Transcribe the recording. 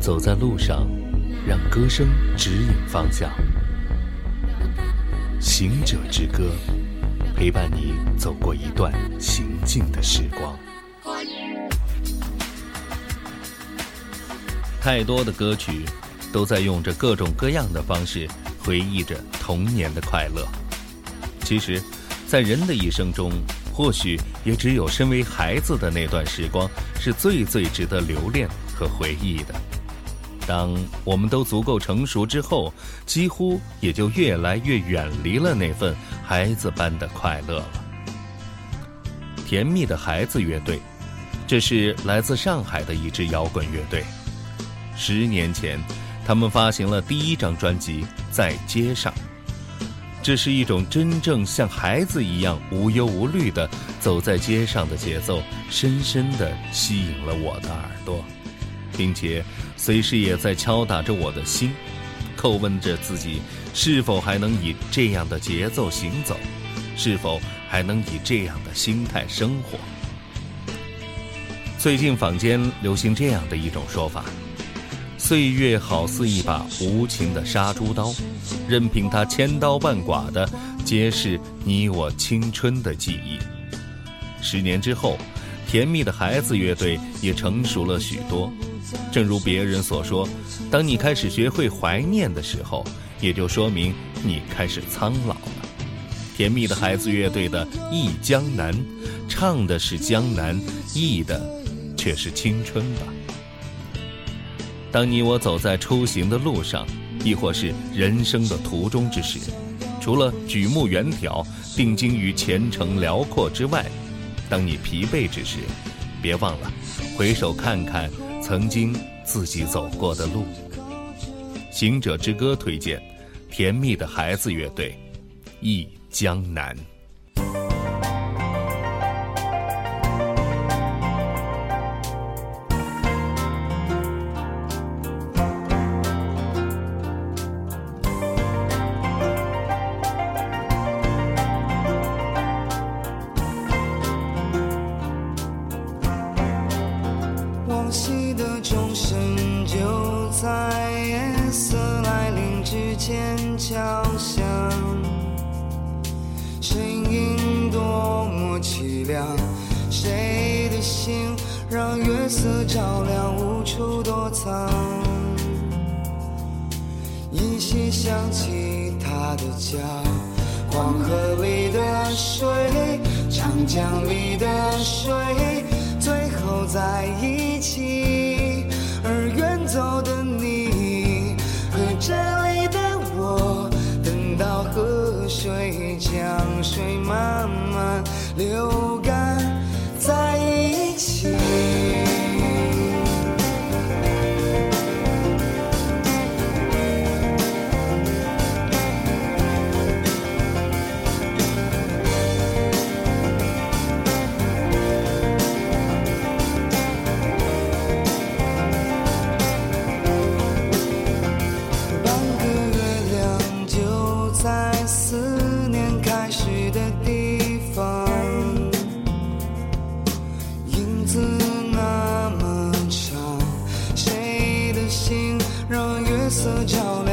走在路上，让歌声指引方向。行者之歌，陪伴你走过一段行进的时光。太多的歌曲，都在用着各种各样的方式回忆着童年的快乐。其实，在人的一生中，或许也只有身为孩子的那段时光，是最最值得留恋和回忆的。当我们都足够成熟之后，几乎也就越来越远离了那份孩子般的快乐了。甜蜜的孩子乐队，这是来自上海的一支摇滚乐队。十年前，他们发行了第一张专辑《在街上》，这是一种真正像孩子一样无忧无虑的走在街上的节奏，深深地吸引了我的耳朵，并且随时也在敲打着我的心，叩问着自己是否还能以这样的节奏行走，是否还能以这样的心态生活。最近坊间流行这样的一种说法。岁月好似一把无情的杀猪刀，任凭它千刀万剐的揭示你我青春的记忆。十年之后，甜蜜的孩子乐队也成熟了许多。正如别人所说，当你开始学会怀念的时候，也就说明你开始苍老了。甜蜜的孩子乐队的《忆江南》，唱的是江南，忆的却是青春吧。当你我走在出行的路上，亦或是人生的途中之时，除了举目远眺、定睛于前程辽阔之外，当你疲惫之时，别忘了回首看看曾经自己走过的路。行者之歌推荐，甜蜜的孩子乐队，《忆江南》。来临之前敲响，声音多么凄凉。谁的心让月色照亮，无处躲藏？依稀想起他的家，黄河里的水，长江里的水，留给色调。